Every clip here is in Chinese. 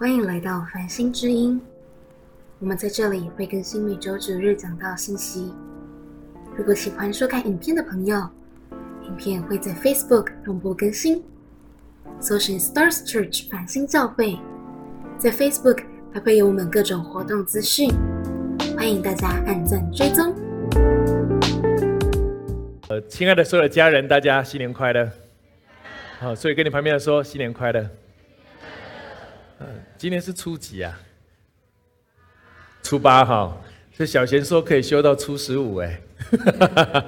欢迎来到繁星之音。我们在这里会更新每周九日讲到信息。如果喜欢收看影片的朋友，影片会在 Facebook 同步更新，搜寻 Stars Church 繁星教会，在 Facebook 还会有我们各种活动资讯，欢迎大家按赞追踪。呃，亲爱的所有的家人，大家新年快乐！好，所以跟你旁边的说新年快乐。嗯，今天是初几啊？初八哈。这小贤说可以修到初十五哎。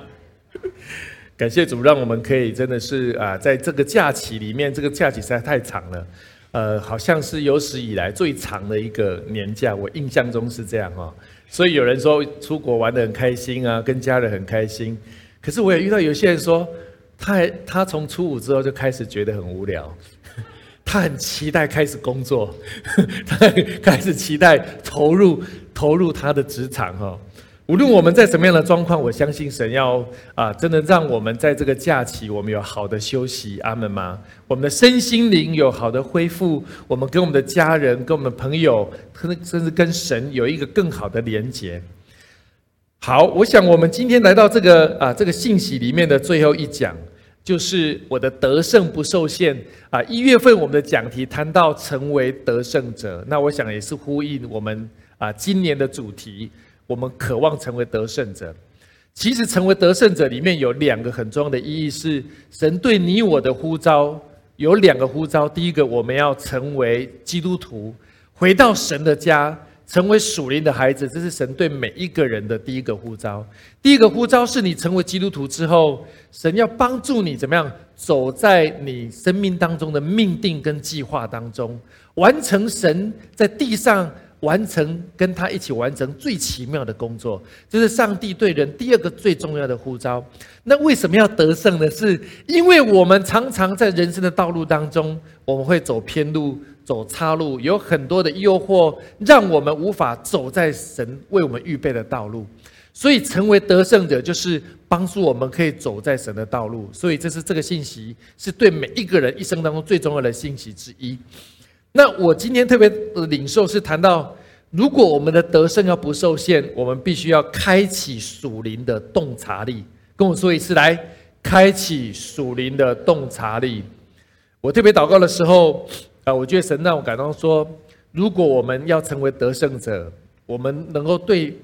感谢主，让我们可以真的是啊，在这个假期里面，这个假期实在太长了，呃，好像是有史以来最长的一个年假，我印象中是这样哈。所以有人说出国玩的很开心啊，跟家人很开心。可是我也遇到有些人说，他他从初五之后就开始觉得很无聊，他很期待开始工作，他开始期待投入投入他的职场哈。无论我们在什么样的状况，我相信神要啊，真的让我们在这个假期，我们有好的休息，阿门吗？我们的身心灵有好的恢复，我们跟我们的家人、跟我们的朋友，甚至跟神有一个更好的连结。好，我想我们今天来到这个啊这个信息里面的最后一讲，就是我的得胜不受限啊。一月份我们的讲题谈到成为得胜者，那我想也是呼应我们啊今年的主题。我们渴望成为得胜者。其实，成为得胜者里面有两个很重要的意义：是神对你我的呼召有两个呼召。第一个，我们要成为基督徒，回到神的家，成为属灵的孩子，这是神对每一个人的第一个呼召。第一个呼召是你成为基督徒之后，神要帮助你怎么样走在你生命当中的命定跟计划当中，完成神在地上。完成跟他一起完成最奇妙的工作，就是上帝对人第二个最重要的呼召。那为什么要得胜呢？是因为我们常常在人生的道路当中，我们会走偏路、走岔路，有很多的诱惑，让我们无法走在神为我们预备的道路。所以，成为得胜者，就是帮助我们可以走在神的道路。所以，这是这个信息，是对每一个人一生当中最重要的信息之一。那我今天特别的领受是谈到，如果我们的得胜要不受限，我们必须要开启属灵的洞察力。跟我说一次，来，开启属灵的洞察力。我特别祷告的时候，我觉得神让我感到说，如果我们要成为得胜者，我们能够对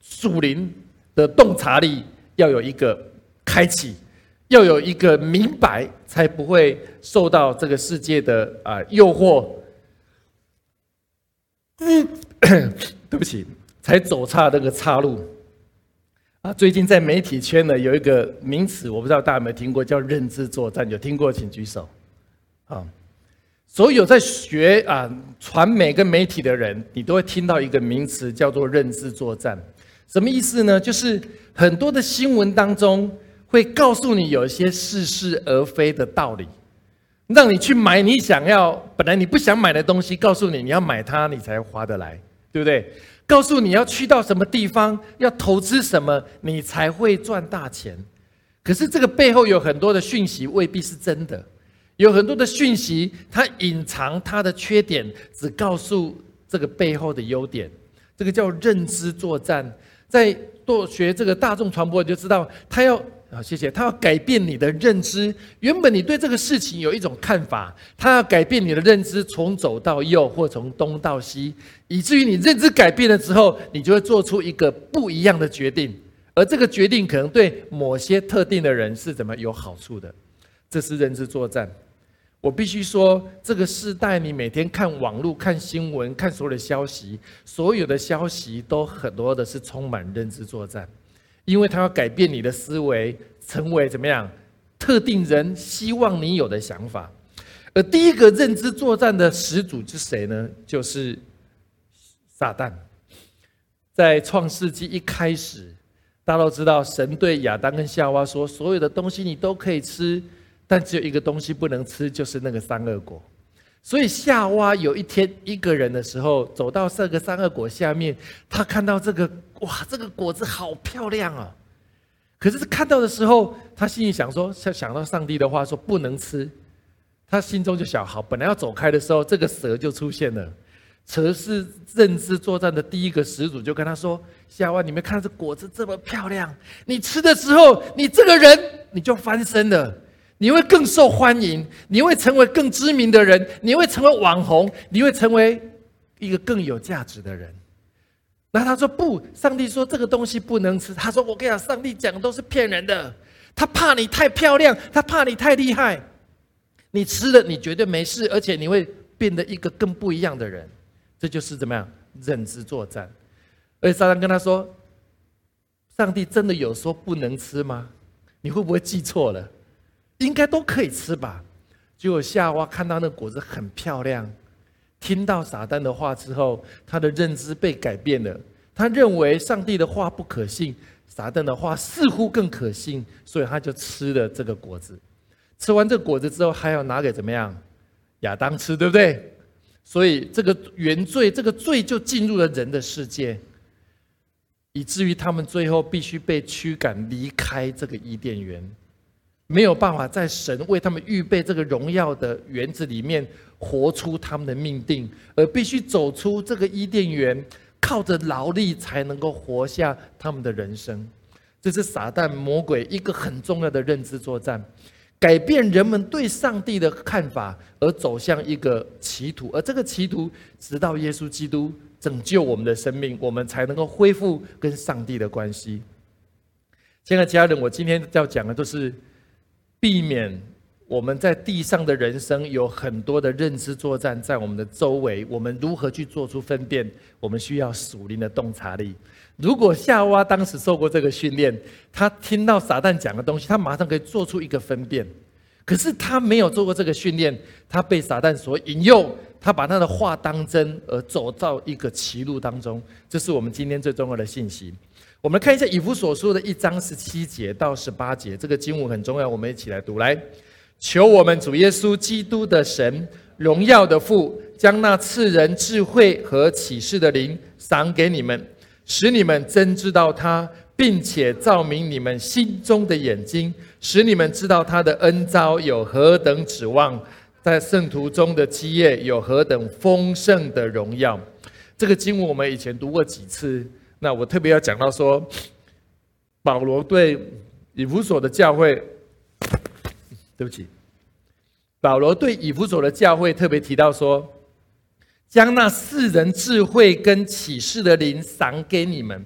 属灵的洞察力要有一个开启。要有一个明白，才不会受到这个世界的啊诱惑。嗯，对不起，才走差那个岔路。啊，最近在媒体圈呢有一个名词，我不知道大家有没有听过，叫认知作战。有听过请举手。啊，所有在学啊传媒跟媒体的人，你都会听到一个名词，叫做认知作战。什么意思呢？就是很多的新闻当中。会告诉你有一些似是而非的道理，让你去买你想要本来你不想买的东西，告诉你你要买它，你才划得来，对不对？告诉你要去到什么地方，要投资什么，你才会赚大钱。可是这个背后有很多的讯息未必是真的，有很多的讯息它隐藏它的缺点，只告诉这个背后的优点。这个叫认知作战，在做学这个大众传播你就知道，他要。啊，谢谢。他要改变你的认知。原本你对这个事情有一种看法，他要改变你的认知，从左到右，或从东到西，以至于你认知改变了之后，你就会做出一个不一样的决定。而这个决定可能对某些特定的人是怎么有好处的？这是认知作战。我必须说，这个时代，你每天看网络、看新闻、看所有的消息，所有的消息都很多的是充满认知作战。因为他要改变你的思维，成为怎么样？特定人希望你有的想法。而第一个认知作战的始祖是谁呢？就是撒旦。在创世纪一开始，大家都知道，神对亚当跟夏娃说：“所有的东西你都可以吃，但只有一个东西不能吃，就是那个三恶果。”所以夏娃有一天一个人的时候，走到这个三恶果下面，他看到这个哇，这个果子好漂亮啊！可是看到的时候，他心里想说，想想到上帝的话说不能吃，他心中就想：好，本来要走开的时候，这个蛇就出现了。蛇是认知作战的第一个始祖就跟他说：“夏娃，你们看到这果子这么漂亮，你吃的时候，你这个人你就翻身了，你会更受欢迎，你会成为更知名的人，你会成为网红，你会成为一个更有价值的人。”那他说：“不，上帝说这个东西不能吃。”他说：“我跟你讲，上帝讲的都是骗人的，他怕你太漂亮，他怕你太厉害。”你吃了，你绝对没事，而且你会变得一个更不一样的人。这就是怎么样认知作战。而且撒旦跟他说：“上帝真的有说不能吃吗？你会不会记错了？应该都可以吃吧？”结果夏娃看到那果子很漂亮，听到撒旦的话之后，他的认知被改变了。他认为上帝的话不可信，撒旦的话似乎更可信，所以他就吃了这个果子。吃完这个果子之后，还要拿给怎么样？亚当吃，对不对？所以这个原罪，这个罪就进入了人的世界，以至于他们最后必须被驱赶离开这个伊甸园，没有办法在神为他们预备这个荣耀的园子里面活出他们的命定，而必须走出这个伊甸园，靠着劳力才能够活下他们的人生。这是撒旦魔鬼一个很重要的认知作战。改变人们对上帝的看法，而走向一个歧途，而这个歧途，直到耶稣基督拯救我们的生命，我们才能够恢复跟上帝的关系。亲爱的家人，我今天要讲的，就是避免我们在地上的人生有很多的认知作战在我们的周围，我们如何去做出分辨？我们需要属灵的洞察力。如果夏娃当时受过这个训练，他听到撒旦讲的东西，他马上可以做出一个分辨。可是他没有做过这个训练，他被撒旦所引诱，他把他的话当真，而走到一个歧路当中。这是我们今天最重要的信息。我们看一下以弗所说的一章十七节到十八节，这个经文很重要，我们一起来读。来，求我们主耶稣基督的神，荣耀的父，将那赐人智慧和启示的灵赏给你们。使你们真知道他，并且照明你们心中的眼睛，使你们知道他的恩招有何等指望，在圣徒中的基业有何等丰盛的荣耀。这个经文我们以前读过几次，那我特别要讲到说，保罗对以弗所的教会，对不起，保罗对以弗所的教会特别提到说。将那世人智慧跟启示的灵赏给你们，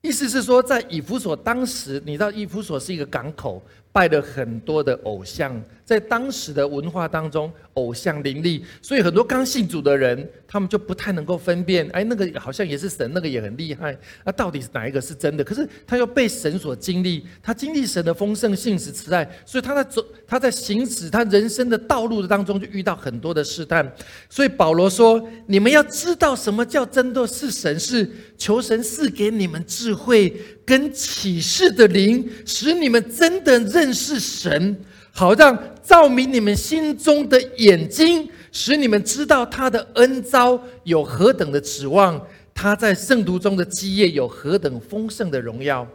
意思是说，在以弗所当时，你知道以弗所是一个港口。拜了很多的偶像，在当时的文化当中，偶像林立，所以很多刚信主的人，他们就不太能够分辨，哎，那个好像也是神，那个也很厉害，那到底是哪一个是真的？可是他又被神所经历，他经历神的丰盛、信实、慈爱，所以他在走，他在行驶他人生的道路的当中，就遇到很多的试探。所以保罗说：“你们要知道什么叫真的是神，是求神赐给你们智慧。”跟启示的灵，使你们真的认识神，好让照明你们心中的眼睛，使你们知道他的恩招有何等的指望，他在圣徒中的基业有何等丰盛的荣耀。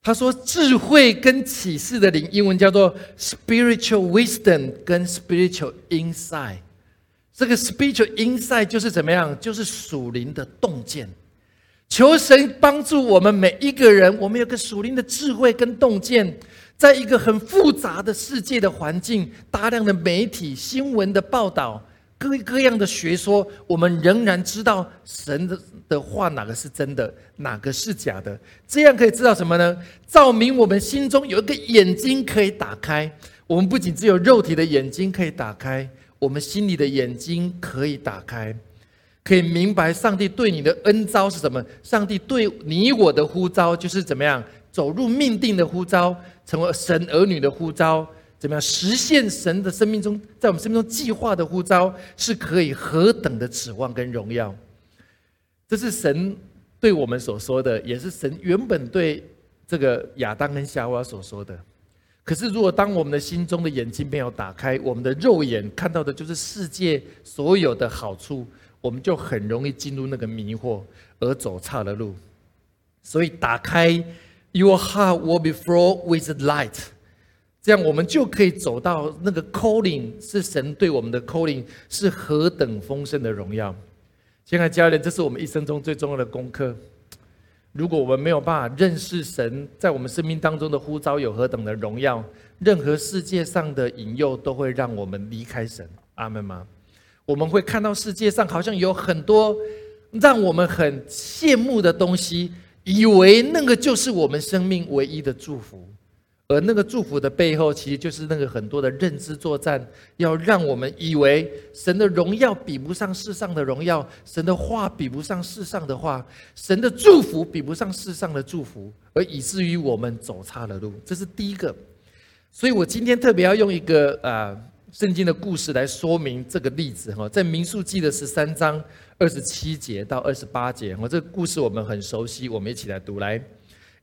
他说，智慧跟启示的灵，英文叫做 spiritual wisdom 跟 spiritual insight。这个 spiritual insight 就是怎么样？就是属灵的洞见。求神帮助我们每一个人，我们有个属灵的智慧跟洞见，在一个很复杂的世界的环境，大量的媒体新闻的报道，各各样的学说，我们仍然知道神的的话哪个是真的，哪个是假的。这样可以知道什么呢？照明我们心中有一个眼睛可以打开。我们不仅只有肉体的眼睛可以打开，我们心里的眼睛可以打开。可以明白上帝对你的恩招是什么？上帝对你我的呼召就是怎么样走入命定的呼召，成为神儿女的呼召，怎么样实现神的生命中在我们生命中计划的呼召，是可以何等的指望跟荣耀？这是神对我们所说的，也是神原本对这个亚当跟夏娃所说的。可是，如果当我们的心中的眼睛没有打开，我们的肉眼看到的就是世界所有的好处。我们就很容易进入那个迷惑而走差了路，所以打开 Your heart will be full with light，这样我们就可以走到那个 calling，是神对我们的 calling 是何等丰盛的荣耀。亲爱的家人，这是我们一生中最重要的功课。如果我们没有办法认识神在我们生命当中的呼召有何等的荣耀，任何世界上的引诱都会让我们离开神。阿门吗？我们会看到世界上好像有很多让我们很羡慕的东西，以为那个就是我们生命唯一的祝福。而那个祝福的背后，其实就是那个很多的认知作战，要让我们以为神的荣耀比不上世上的荣耀，神的话比不上世上的话，神的祝福比不上世上的祝福，而以至于我们走差了路。这是第一个。所以我今天特别要用一个啊圣经的故事来说明这个例子哈，在民数记的十三章二十七节到二十八节，我这个故事我们很熟悉，我们一起来读来。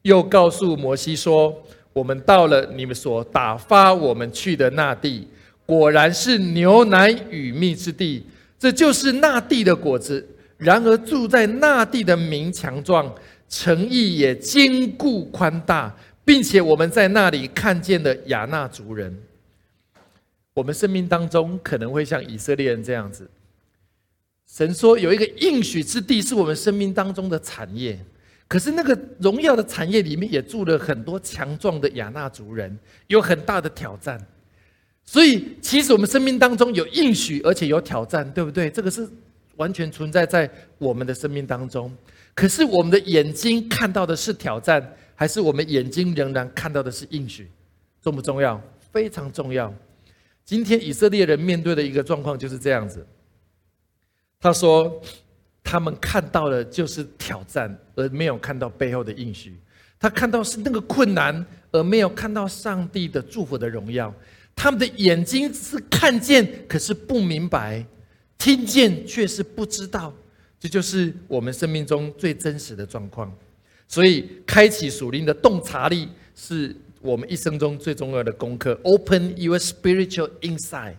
又告诉摩西说。我们到了你们所打发我们去的那地，果然是牛奶与蜜之地，这就是那地的果子。然而住在那地的民强壮，诚意也坚固宽大，并且我们在那里看见了亚纳族人。我们生命当中可能会像以色列人这样子，神说有一个应许之地是我们生命当中的产业。可是那个荣耀的产业里面也住了很多强壮的亚纳族人，有很大的挑战。所以，其实我们生命当中有应许，而且有挑战，对不对？这个是完全存在在我们的生命当中。可是，我们的眼睛看到的是挑战，还是我们眼睛仍然看到的是应许？重不重要？非常重要。今天以色列人面对的一个状况就是这样子。他说。他们看到的就是挑战，而没有看到背后的应许。他看到是那个困难，而没有看到上帝的祝福的荣耀。他们的眼睛是看见，可是不明白；听见却是不知道。这就是我们生命中最真实的状况。所以，开启属灵的洞察力，是我们一生中最重要的功课。Open your spiritual insight，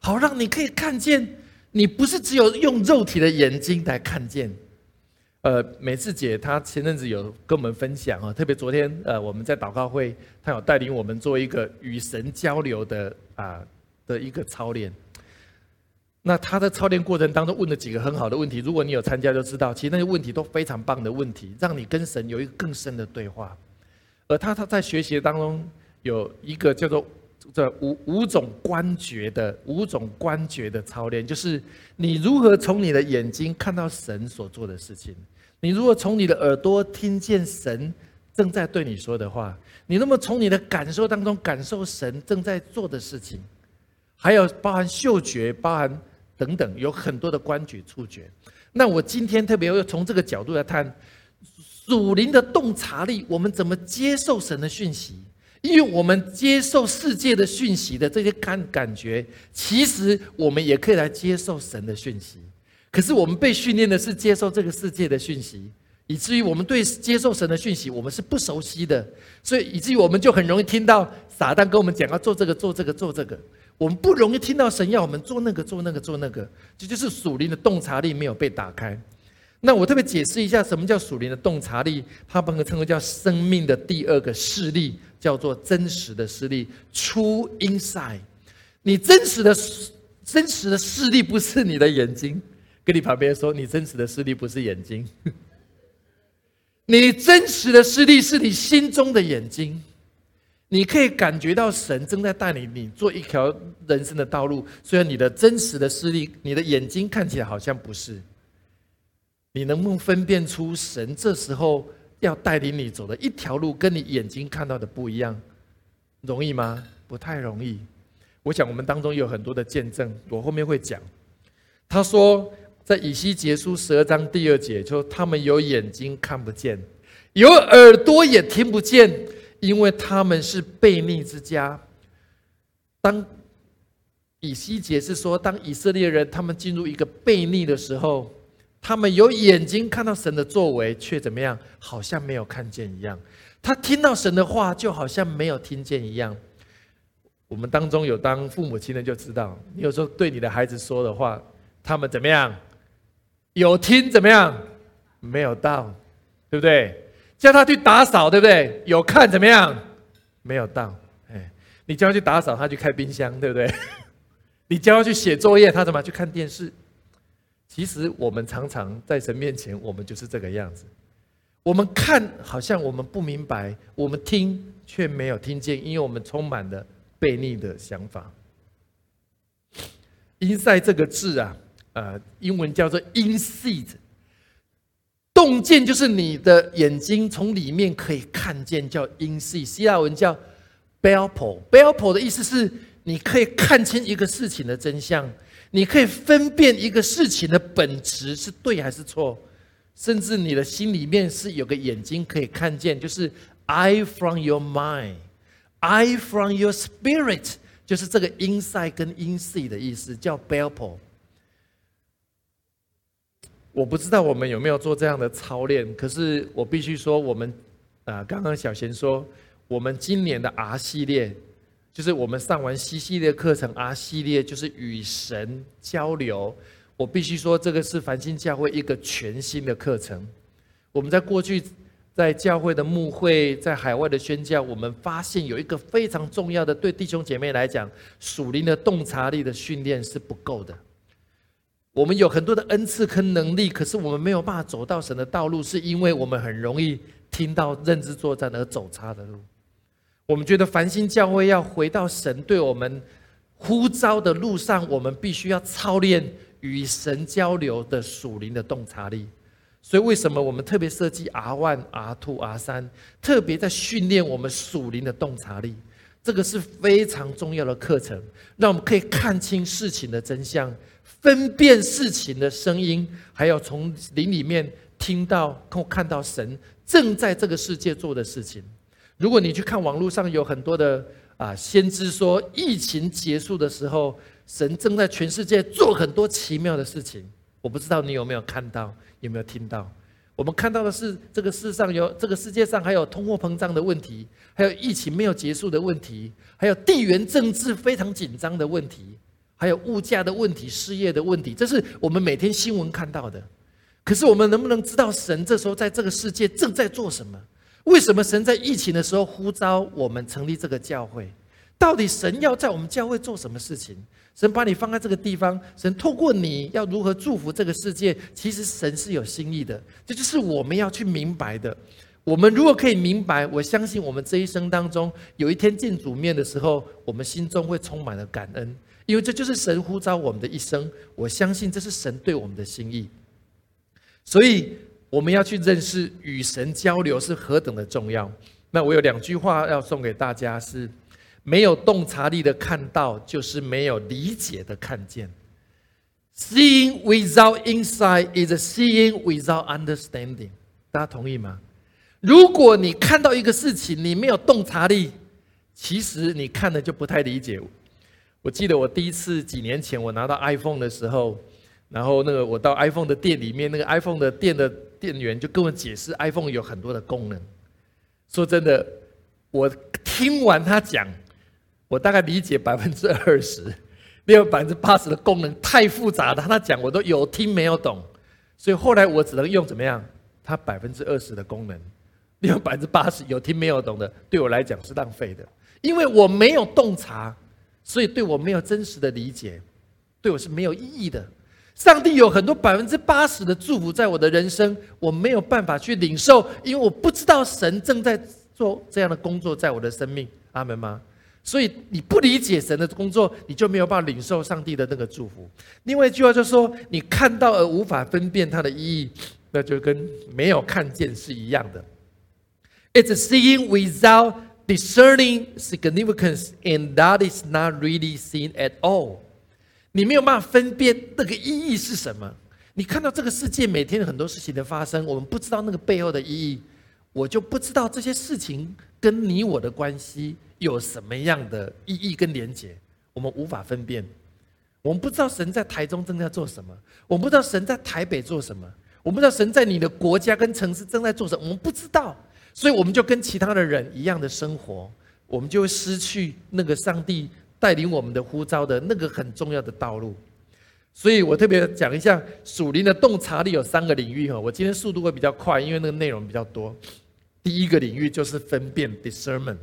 好让你可以看见。你不是只有用肉体的眼睛来看见，呃，美智姐她前阵子有跟我们分享啊，特别昨天呃我们在祷告会，她有带领我们做一个与神交流的啊的一个操练。那她的操练过程当中问了几个很好的问题，如果你有参加就知道，其实那些问题都非常棒的问题，让你跟神有一个更深的对话。而他他在学习当中有一个叫做。这五五种观觉的五种观觉的操练，就是你如何从你的眼睛看到神所做的事情，你如何从你的耳朵听见神正在对你说的话，你那么从你的感受当中感受神正在做的事情，还有包含嗅觉、包含等等，有很多的观觉、触觉。那我今天特别要从这个角度来谈属灵的洞察力，我们怎么接受神的讯息？因为我们接受世界的讯息的这些感感觉，其实我们也可以来接受神的讯息。可是我们被训练的是接受这个世界的讯息，以至于我们对接受神的讯息我们是不熟悉的，所以以至于我们就很容易听到撒旦跟我们讲要做这个做这个做这个，我们不容易听到神要我们做那个做那个做那个，这就是属灵的洞察力没有被打开。那我特别解释一下什么叫属灵的洞察力，它本可称为叫生命的第二个视力。叫做真实的视力，True Insight。你真实的、真实的视力不是你的眼睛，跟你旁边说，你真实的视力不是眼睛，你真实的视力是你心中的眼睛。你可以感觉到神正在带领你做一条人生的道路，虽然你的真实的视力，你的眼睛看起来好像不是。你能不能分辨出神这时候？要带领你走的一条路，跟你眼睛看到的不一样，容易吗？不太容易。我想我们当中有很多的见证，我后面会讲。他说，在以西结书十二章第二节，说他们有眼睛看不见，有耳朵也听不见，因为他们是悖逆之家。当以西结是说，当以色列人他们进入一个悖逆的时候。他们有眼睛看到神的作为，却怎么样？好像没有看见一样。他听到神的话，就好像没有听见一样。我们当中有当父母亲的就知道，你有时候对你的孩子说的话，他们怎么样？有听怎么样？没有到，对不对？叫他去打扫，对不对？有看怎么样？没有到。哎，你叫他去打扫，他去开冰箱，对不对？你叫他去写作业，他怎么去看电视？其实我们常常在神面前，我们就是这个样子。我们看好像我们不明白，我们听却没有听见，因为我们充满了悖逆的想法。inse 这个字啊，呃，英文叫做 inside，洞见就是你的眼睛从里面可以看见，叫 inside。希腊文叫 belpo，belpo 的意思是你可以看清一个事情的真相。你可以分辨一个事情的本质是对还是错，甚至你的心里面是有个眼睛可以看见，就是 eye from your mind，eye from your spirit，就是这个 inside 跟 inside 的意思，叫 belpo。我不知道我们有没有做这样的操练，可是我必须说，我们啊，刚刚小贤说，我们今年的 R 系列。就是我们上完 C 系列课程，R 系列就是与神交流。我必须说，这个是繁星教会一个全新的课程。我们在过去在教会的牧会，在海外的宣教，我们发现有一个非常重要的，对弟兄姐妹来讲，属灵的洞察力的训练是不够的。我们有很多的恩赐跟能力，可是我们没有办法走到神的道路，是因为我们很容易听到认知作战而走差的路。我们觉得繁星教会要回到神对我们呼召的路上，我们必须要操练与神交流的属灵的洞察力。所以，为什么我们特别设计 R one、R two、R 三，特别在训练我们属灵的洞察力？这个是非常重要的课程，让我们可以看清事情的真相，分辨事情的声音，还有从灵里面听到、看到神正在这个世界做的事情。如果你去看网络上有很多的啊，先知说疫情结束的时候，神正在全世界做很多奇妙的事情。我不知道你有没有看到，有没有听到？我们看到的是这个世上有这个世界上还有通货膨胀的问题，还有疫情没有结束的问题，还有地缘政治非常紧张的问题，还有物价的问题、失业的问题，这是我们每天新闻看到的。可是我们能不能知道神这时候在这个世界正在做什么？为什么神在疫情的时候呼召我们成立这个教会？到底神要在我们教会做什么事情？神把你放在这个地方，神透过你要如何祝福这个世界？其实神是有心意的，这就是我们要去明白的。我们如果可以明白，我相信我们这一生当中，有一天见主面的时候，我们心中会充满了感恩，因为这就是神呼召我们的一生。我相信这是神对我们的心意，所以。我们要去认识与神交流是何等的重要。那我有两句话要送给大家：是没有洞察力的看到，就是没有理解的看见。Seeing without insight is seeing without understanding。大家同意吗？如果你看到一个事情，你没有洞察力，其实你看的就不太理解。我记得我第一次几年前我拿到 iPhone 的时候，然后那个我到 iPhone 的店里面，那个 iPhone 的店的。店员就跟我解释，iPhone 有很多的功能。说真的，我听完他讲，我大概理解百分之二十，另外百分之八十的功能太复杂了。他讲我都有听没有懂，所以后来我只能用怎么样？他百分之二十的功能，另外百分之八十有听没有懂的，对我来讲是浪费的，因为我没有洞察，所以对我没有真实的理解，对我是没有意义的。上帝有很多百分之八十的祝福在我的人生，我没有办法去领受，因为我不知道神正在做这样的工作在我的生命。阿门吗？所以你不理解神的工作，你就没有办法领受上帝的那个祝福。另外一句话就是说，你看到而无法分辨它的意义，那就跟没有看见是一样的。It's seeing without discerning significance, and that is not really seen at all. 你没有办法分辨那个意义是什么。你看到这个世界每天很多事情的发生，我们不知道那个背后的意义，我就不知道这些事情跟你我的关系有什么样的意义跟连结，我们无法分辨。我们不知道神在台中正在做什么，我们不知道神在台北做什么，我们不知道神在你的国家跟城市正在做什么，我们不知道，所以我们就跟其他的人一样的生活，我们就会失去那个上帝。带领我们的呼召的那个很重要的道路，所以我特别讲一下属灵的洞察力有三个领域哈。我今天速度会比较快，因为那个内容比较多。第一个领域就是分辨 （discernment）。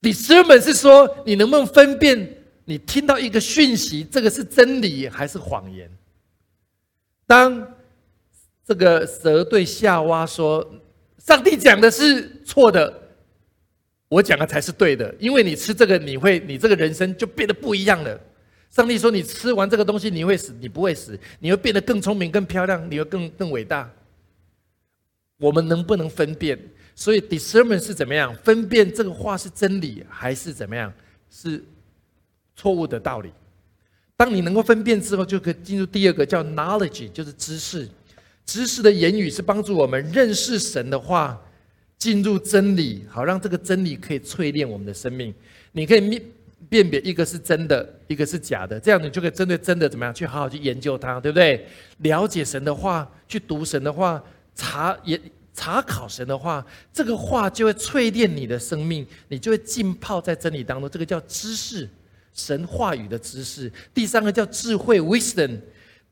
discernment 是说你能不能分辨，你听到一个讯息，这个是真理还是谎言？当这个蛇对夏娃说：“上帝讲的是错的，我讲的才是对的，因为你吃这个，你会，你这个人生就变得不一样了。”上帝说：“你吃完这个东西，你会死，你不会死，你会变得更聪明、更漂亮，你会更更伟大。”我们能不能分辨？所以 discernment 是怎么样分辨这个话是真理还是怎么样是错误的道理？当你能够分辨之后，就可以进入第二个叫 knowledge，就是知识。知识的言语是帮助我们认识神的话，进入真理，好让这个真理可以淬炼我们的生命。你可以辨辨别一个是真的，一个是假的，这样你就可以针对真的怎么样去好好去研究它，对不对？了解神的话，去读神的话。查也查考神的话，这个话就会淬炼你的生命，你就会浸泡在真理当中。这个叫知识，神话语的知识。第三个叫智慧 （wisdom）。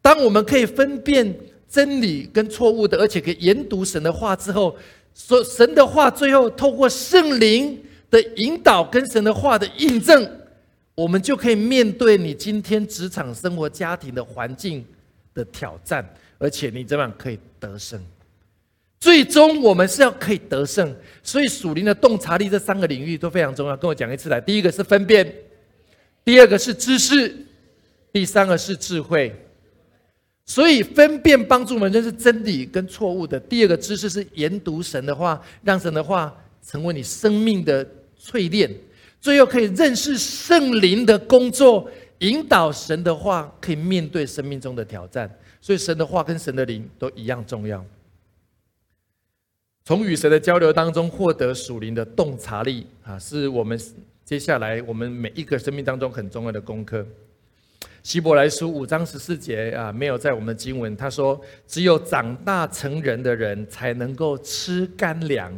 当我们可以分辨真理跟错误的，而且可以研读神的话之后，说神的话最后透过圣灵的引导跟神的话的印证，我们就可以面对你今天职场生活、家庭的环境的挑战，而且你怎么样可以得胜？最终我们是要可以得胜，所以属灵的洞察力这三个领域都非常重要。跟我讲一次来，第一个是分辨，第二个是知识，第三个是智慧。所以分辨帮助我们认识真理跟错误的。第二个知识是研读神的话，让神的话成为你生命的淬炼。最后可以认识圣灵的工作，引导神的话可以面对生命中的挑战。所以神的话跟神的灵都一样重要。从与神的交流当中获得属灵的洞察力啊，是我们接下来我们每一个生命当中很重要的功课。希伯来书五章十四节啊，没有在我们的经文。他说：“只有长大成人的人才能够吃干粮，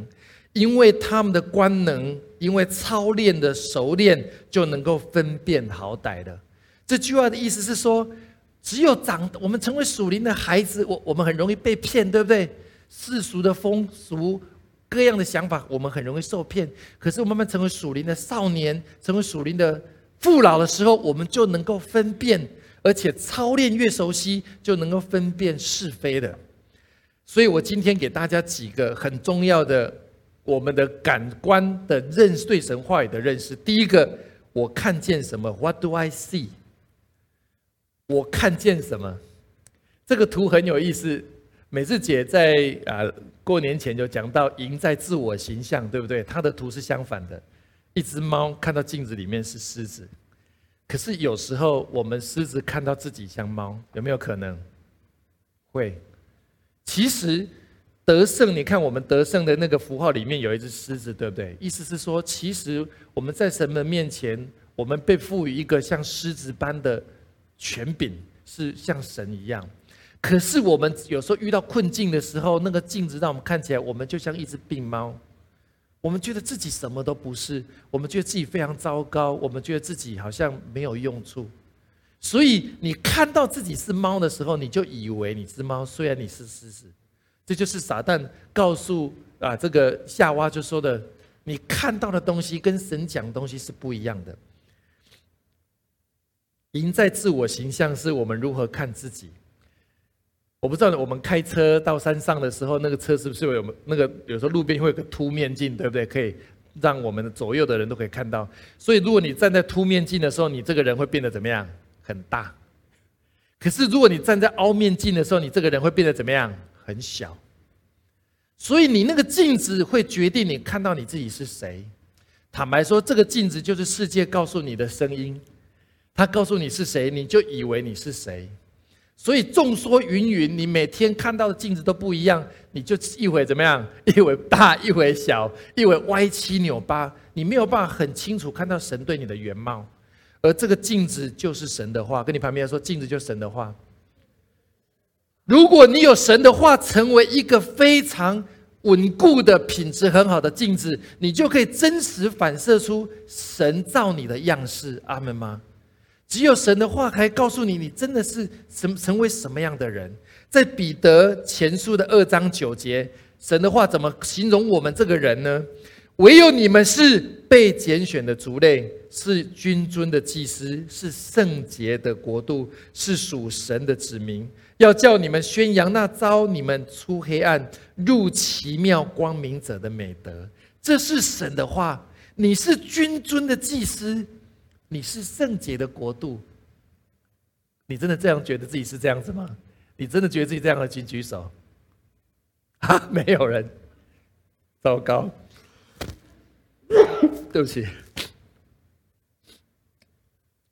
因为他们的官能，因为操练的熟练，就能够分辨好歹的。”这句话的意思是说，只有长我们成为属灵的孩子，我我们很容易被骗，对不对？世俗的风俗，各样的想法，我们很容易受骗。可是，我慢慢成为属灵的少年，成为属灵的父老的时候，我们就能够分辨，而且操练越熟悉，就能够分辨是非的。所以我今天给大家几个很重要的我们的感官的认识对神话语的认识。第一个，我看见什么？What do I see？我看见什么？这个图很有意思。美智姐在啊过年前就讲到赢在自我形象，对不对？她的图是相反的，一只猫看到镜子里面是狮子，可是有时候我们狮子看到自己像猫，有没有可能？会。其实得胜，你看我们得胜的那个符号里面有一只狮子，对不对？意思是说，其实我们在神的面前，我们被赋予一个像狮子般的权柄，是像神一样。可是我们有时候遇到困境的时候，那个镜子让我们看起来，我们就像一只病猫。我们觉得自己什么都不是，我们觉得自己非常糟糕，我们觉得自己好像没有用处。所以你看到自己是猫的时候，你就以为你是猫，虽然你是狮子。这就是撒旦告诉啊这个夏娃就说的：你看到的东西跟神讲的东西是不一样的。赢在自我形象，是我们如何看自己。我不知道我们开车到山上的时候，那个车是不是有那个有时候路边会有个凸面镜，对不对？可以让我们左右的人都可以看到。所以如果你站在凸面镜的时候，你这个人会变得怎么样？很大。可是如果你站在凹面镜的时候，你这个人会变得怎么样？很小。所以你那个镜子会决定你看到你自己是谁。坦白说，这个镜子就是世界告诉你的声音，他告诉你是谁，你就以为你是谁。所以众说云云，你每天看到的镜子都不一样，你就一会怎么样？一会大，一会小，一会歪七扭八，你没有办法很清楚看到神对你的原貌。而这个镜子就是神的话，跟你旁边说，镜子就是神的话。如果你有神的话，成为一个非常稳固的品质很好的镜子，你就可以真实反射出神造你的样式。阿门吗？只有神的话可以告诉你，你真的是什成为什么样的人。在彼得前书的二章九节，神的话怎么形容我们这个人呢？唯有你们是被拣选的族类，是君尊的祭司，是圣洁的国度，是属神的子民。要叫你们宣扬那招你们出黑暗入奇妙光明者的美德。这是神的话。你是君尊的祭司，你是圣洁的国度。你真的这样觉得自己是这样子吗？你真的觉得自己这样的？请举手。啊，没有人。糟糕。对不起。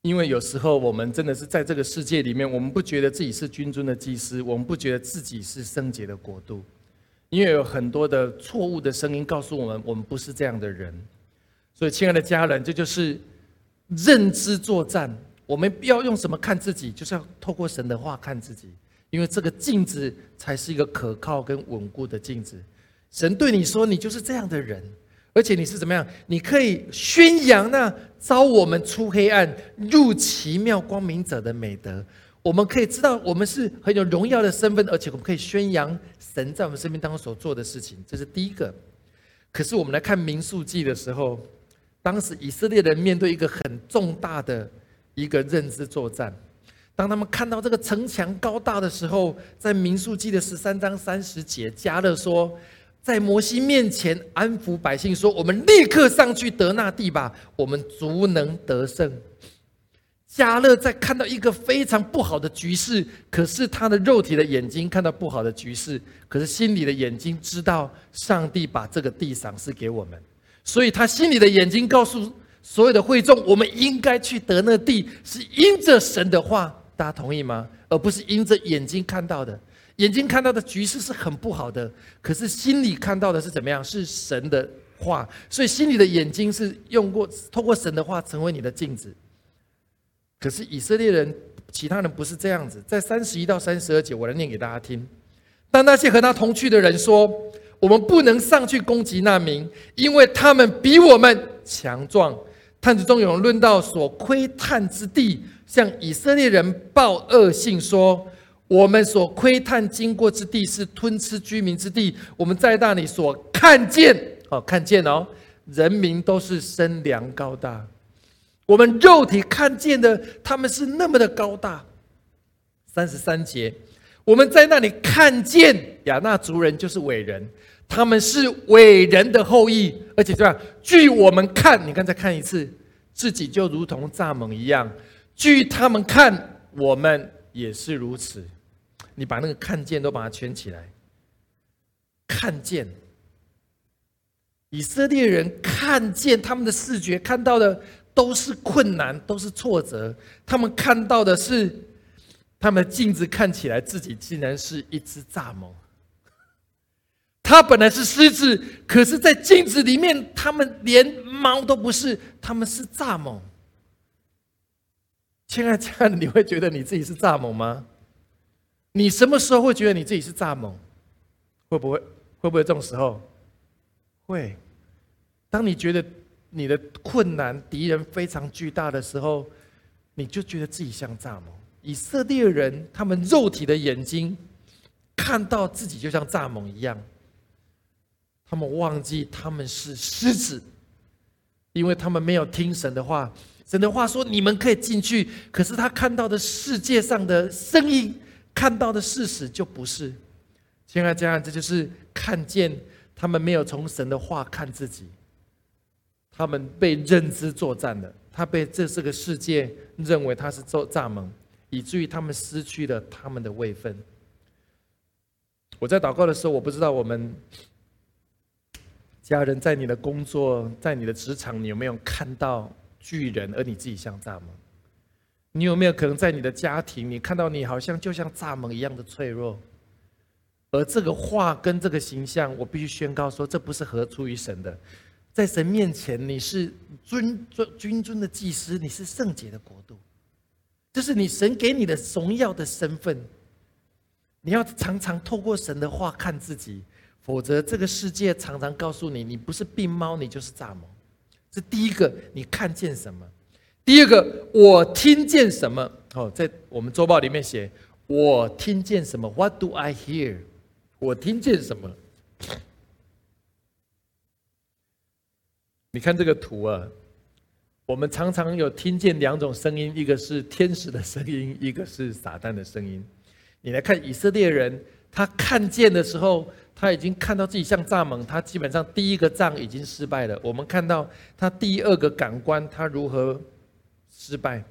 因为有时候我们真的是在这个世界里面，我们不觉得自己是君尊的祭司，我们不觉得自己是圣洁的国度，因为有很多的错误的声音告诉我们，我们不是这样的人。所以，亲爱的家人，这就是认知作战。我们不要用什么看自己？就是要透过神的话看自己，因为这个镜子才是一个可靠跟稳固的镜子。神对你说：“你就是这样的人。”而且你是怎么样？你可以宣扬那招我们出黑暗入奇妙光明者的美德。我们可以知道，我们是很有荣耀的身份，而且我们可以宣扬神在我们生命当中所做的事情。这是第一个。可是我们来看民数记的时候，当时以色列人面对一个很重大的一个认知作战。当他们看到这个城墙高大的时候，在民数记的十三章三十节，加勒说。在摩西面前安抚百姓说：“我们立刻上去得那地吧，我们足能得胜。”加勒在看到一个非常不好的局势，可是他的肉体的眼睛看到不好的局势，可是心里的眼睛知道上帝把这个地赏赐给我们，所以他心里的眼睛告诉所有的会众：“我们应该去得那地，是因着神的话。”大家同意吗？而不是因着眼睛看到的。眼睛看到的局势是很不好的，可是心里看到的是怎么样？是神的话，所以心里的眼睛是用过，透过神的话成为你的镜子。可是以色列人，其他人不是这样子。在三十一到三十二节，我来念给大家听。当那些和他同去的人说：“我们不能上去攻击那民，因为他们比我们强壮。”探子中有人论到所窥探之地，向以色列人报恶信说。我们所窥探经过之地是吞吃居民之地。我们在那里所看见，哦，看见哦，人民都是身量高大。我们肉体看见的，他们是那么的高大。三十三节，我们在那里看见亚纳族人就是伟人，他们是伟人的后裔，而且这样，据我们看，你刚才看一次，自己就如同蚱蜢一样。据他们看，我们也是如此。你把那个看见都把它圈起来。看见以色列人看见他们的视觉看到的都是困难，都是挫折。他们看到的是，他们的镜子看起来自己竟然是一只蚱蜢。他本来是狮子，可是，在镜子里面，他们连猫都不是，他们是蚱蜢。亲爱的，你会觉得你自己是蚱蜢吗？你什么时候会觉得你自己是蚱蜢？会不会？会不会这种时候？会。当你觉得你的困难、敌人非常巨大的时候，你就觉得自己像蚱蜢。以色列人他们肉体的眼睛看到自己就像蚱蜢一样，他们忘记他们是狮子，因为他们没有听神的话。神的话说：“你们可以进去。”可是他看到的世界上的声音。看到的事实就不是，亲爱的家人，这就是看见他们没有从神的话看自己，他们被认知作战了，他被这这个世界认为他是做蚱蜢，以至于他们失去了他们的位分。我在祷告的时候，我不知道我们家人在你的工作，在你的职场，你有没有看到巨人，而你自己像蚱蜢？你有没有可能在你的家庭，你看到你好像就像蚱蜢一样的脆弱？而这个话跟这个形象，我必须宣告说，这不是合出于神的。在神面前，你是尊尊君尊的祭司，你是圣洁的国度，这是你神给你的荣耀的身份。你要常常透过神的话看自己，否则这个世界常常告诉你，你不是病猫，你就是蚱蜢。这第一个，你看见什么？第二个，我听见什么？哦，在我们周报里面写，我听见什么？What do I hear？我听见什么？你看这个图啊，我们常常有听见两种声音，一个是天使的声音，一个是撒旦的声音。你来看以色列人，他看见的时候，他已经看到自己像蚱蜢，他基本上第一个仗已经失败了。我们看到他第二个感官，他如何失败？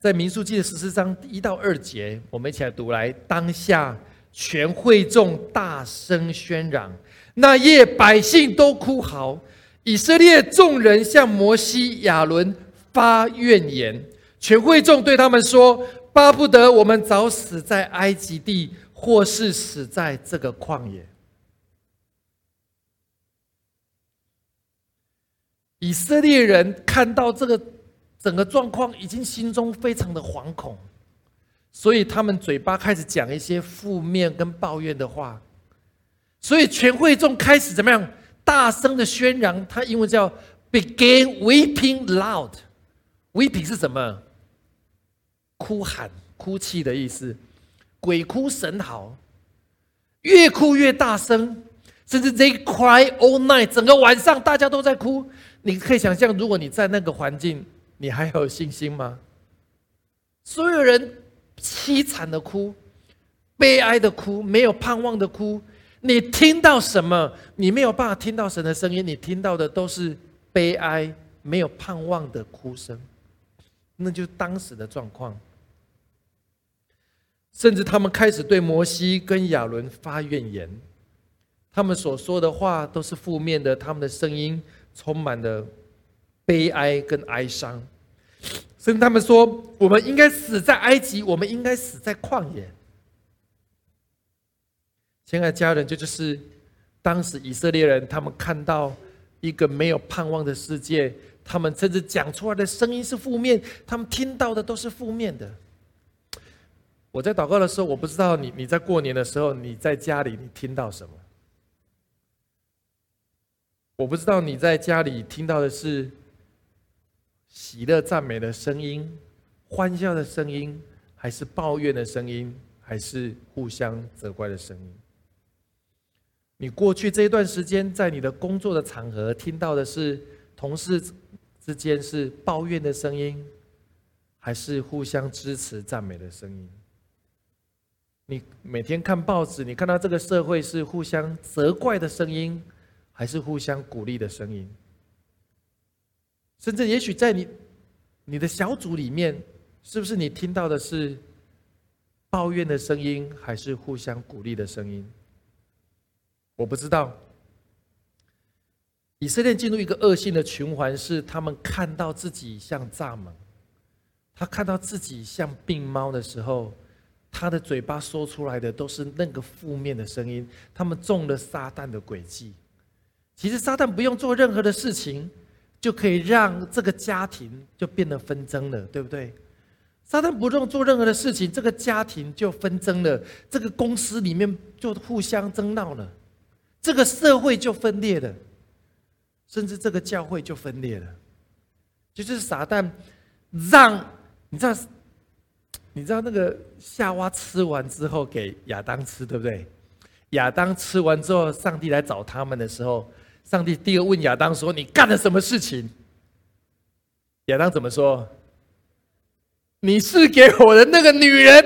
在民数记的十四章一到二节，我们一起来读来。当下全会众大声喧嚷，那夜百姓都哭嚎，以色列众人向摩西、亚伦发怨言。全会众对他们说。巴不得我们早死在埃及地，或是死在这个旷野。以色列人看到这个整个状况，已经心中非常的惶恐，所以他们嘴巴开始讲一些负面跟抱怨的话。所以全会众开始怎么样？大声的宣扬，他英文叫 “begin weeping loud”。weeping 是什么？哭喊、哭泣的意思，鬼哭神嚎，越哭越大声，甚至 they cry all night，整个晚上大家都在哭。你可以想象，如果你在那个环境，你还有信心吗？所有人凄惨的哭，悲哀的哭，没有盼望的哭。你听到什么？你没有办法听到神的声音，你听到的都是悲哀、没有盼望的哭声。那就是当时的状况。甚至他们开始对摩西跟亚伦发怨言，他们所说的话都是负面的，他们的声音充满了悲哀跟哀伤。甚至他们说：“我们应该死在埃及，我们应该死在旷野。”亲爱的家人，这就是当时以色列人他们看到一个没有盼望的世界，他们甚至讲出来的声音是负面，他们听到的都是负面的。我在祷告的时候，我不知道你你在过年的时候你在家里你听到什么？我不知道你在家里听到的是喜乐赞美的声音、欢笑的声音，还是抱怨的声音，还是互相责怪的声音？你过去这一段时间在你的工作的场合听到的是同事之间是抱怨的声音，还是互相支持赞美的声音？你每天看报纸，你看到这个社会是互相责怪的声音，还是互相鼓励的声音？甚至也许在你你的小组里面，是不是你听到的是抱怨的声音，还是互相鼓励的声音？我不知道。以色列进入一个恶性的循环，是他们看到自己像蚱蜢，他看到自己像病猫的时候。他的嘴巴说出来的都是那个负面的声音，他们中了撒旦的诡计。其实撒旦不用做任何的事情，就可以让这个家庭就变得纷争了，对不对？撒旦不用做任何的事情，这个家庭就纷争了，这个公司里面就互相争闹了，这个社会就分裂了，甚至这个教会就分裂了。就是撒旦让你知道。你知道那个夏娃吃完之后给亚当吃，对不对？亚当吃完之后，上帝来找他们的时候，上帝第一个问亚当说：“你干了什么事情？”亚当怎么说？你是给我的那个女人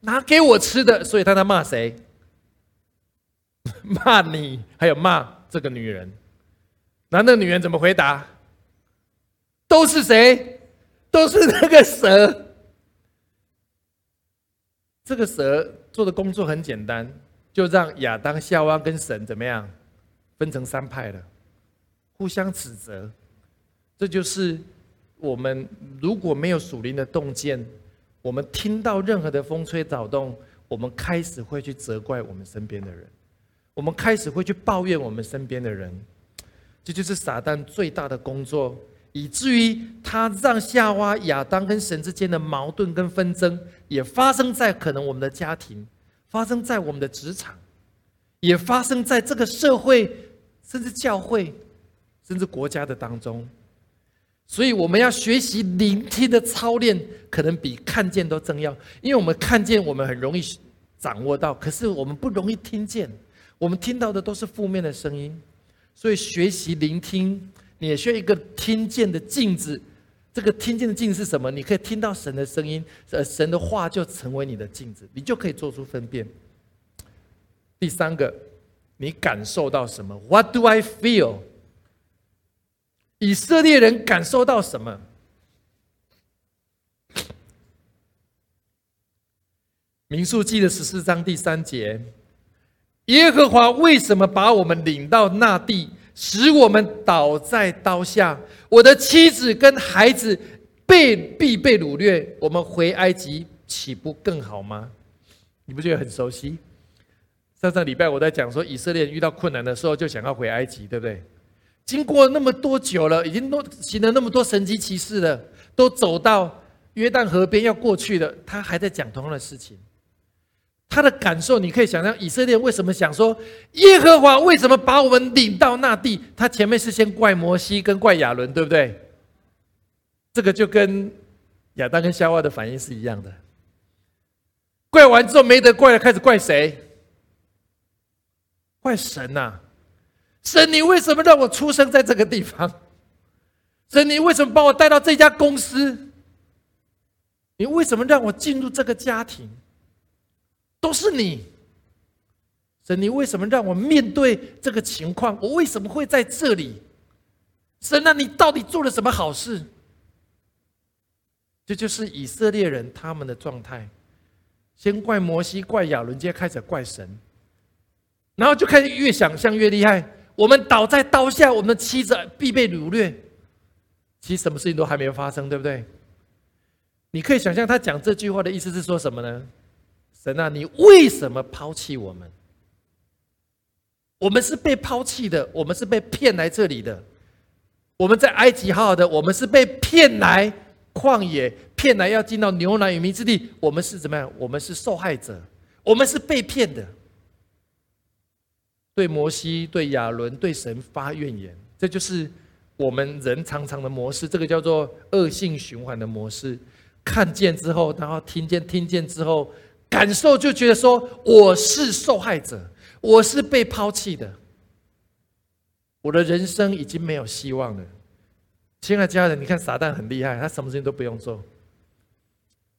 拿给我吃的，所以他在骂谁？骂你，还有骂这个女人。那那女人怎么回答？都是谁？都是那个蛇。这个蛇做的工作很简单，就让亚当、夏娃跟神怎么样分成三派了，互相指责。这就是我们如果没有属灵的洞见，我们听到任何的风吹草动，我们开始会去责怪我们身边的人，我们开始会去抱怨我们身边的人。这就是撒旦最大的工作。以至于他让夏娃、亚当跟神之间的矛盾跟纷争，也发生在可能我们的家庭，发生在我们的职场，也发生在这个社会，甚至教会，甚至国家的当中。所以我们要学习聆听的操练，可能比看见都重要。因为我们看见，我们很容易掌握到，可是我们不容易听见。我们听到的都是负面的声音。所以学习聆听，你也需要一个听见的镜子。这个听见的镜子是什么？你可以听到神的声音，呃，神的话就成为你的镜子，你就可以做出分辨。第三个，你感受到什么？What do I feel？以色列人感受到什么？民数记的十四章第三节，耶和华为什么把我们领到那地？使我们倒在刀下，我的妻子跟孩子被必被掳掠，我们回埃及岂不更好吗？你不觉得很熟悉？上上礼拜我在讲说，以色列人遇到困难的时候就想要回埃及，对不对？经过那么多久了，已经都行了那么多神迹奇事了，都走到约旦河边要过去了，他还在讲同样的事情。他的感受，你可以想象以色列为什么想说耶和华为什么把我们领到那地？他前面是先怪摩西跟怪亚伦，对不对？这个就跟亚当跟夏娃的反应是一样的。怪完之后没得怪了，开始怪谁？怪神呐！神，你为什么让我出生在这个地方？神，你为什么把我带到这家公司？你为什么让我进入这个家庭？都是你，神，你为什么让我面对这个情况？我为什么会在这里？神啊，你到底做了什么好事？这就是以色列人他们的状态，先怪摩西，怪亚伦，接着开始怪神，然后就开始越想象越厉害。我们倒在刀下，我们的妻子必被掳掠。其实什么事情都还没有发生，对不对？你可以想象他讲这句话的意思是说什么呢？神啊，你为什么抛弃我们？我们是被抛弃的，我们是被骗来这里的。我们在埃及好好的，我们是被骗来旷野，骗来要进到牛奶与蜜之地。我们是怎么样？我们是受害者，我们是被骗的。对摩西、对亚伦、对神发怨言，这就是我们人常常的模式。这个叫做恶性循环的模式。看见之后，然后听见，听见之后。感受就觉得说我是受害者，我是被抛弃的，我的人生已经没有希望了。亲爱的家人，你看撒旦很厉害，他什么事情都不用做，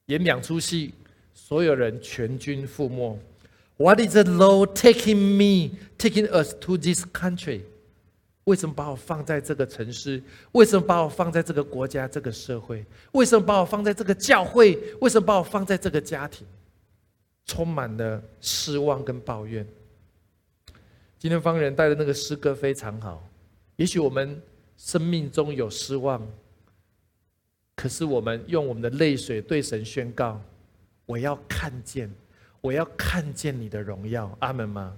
演两出戏，所有人全军覆没。What is the Lord taking me, taking us to this country？为什么把我放在这个城市？为什么把我放在这个国家、这个社会？为什么把我放在这个教会？为什么把我放在这个家庭？充满了失望跟抱怨。今天方人带的那个诗歌非常好。也许我们生命中有失望，可是我们用我们的泪水对神宣告：我要看见，我要看见你的荣耀。阿门吗？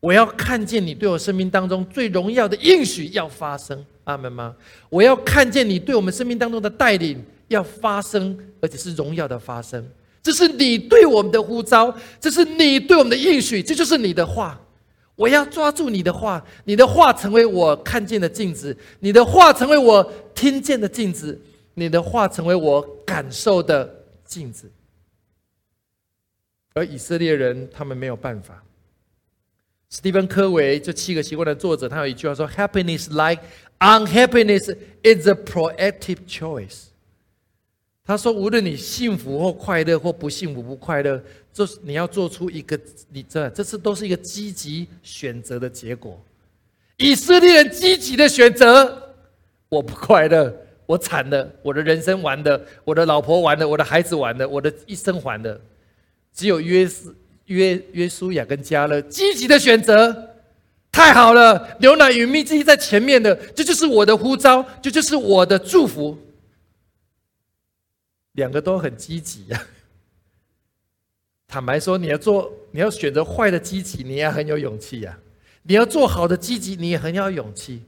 我要看见你对我生命当中最荣耀的应许要发生。阿门吗？我要看见你对我们生命当中的带领要发生，而且是荣耀的发生。这是你对我们的呼召，这是你对我们的应许，这就是你的话。我要抓住你的话，你的话成为我看见的镜子，你的话成为我听见的镜子，你的话成为我感受的镜子。而以色列人他们没有办法。史蒂芬·科维这七个习惯的作者，他有一句话说：“Happiness like unhappiness is a proactive choice。”他说：“无论你幸福或快乐，或不幸福不快乐，这你要做出一个，你这这次都是一个积极选择的结果。以色列人积极的选择，我不快乐，我惨了，我的人生完了，我的老婆完了，我的孩子完了，我的一生完了。只有约斯约约书亚跟加勒积极的选择，太好了，牛奶与蜜汁在前面的，这就是我的呼召，这就是我的祝福。”两个都很积极呀。坦白说，你要做，你要选择坏的积极，你也很有勇气呀；你要做好的积极，你也很有勇气。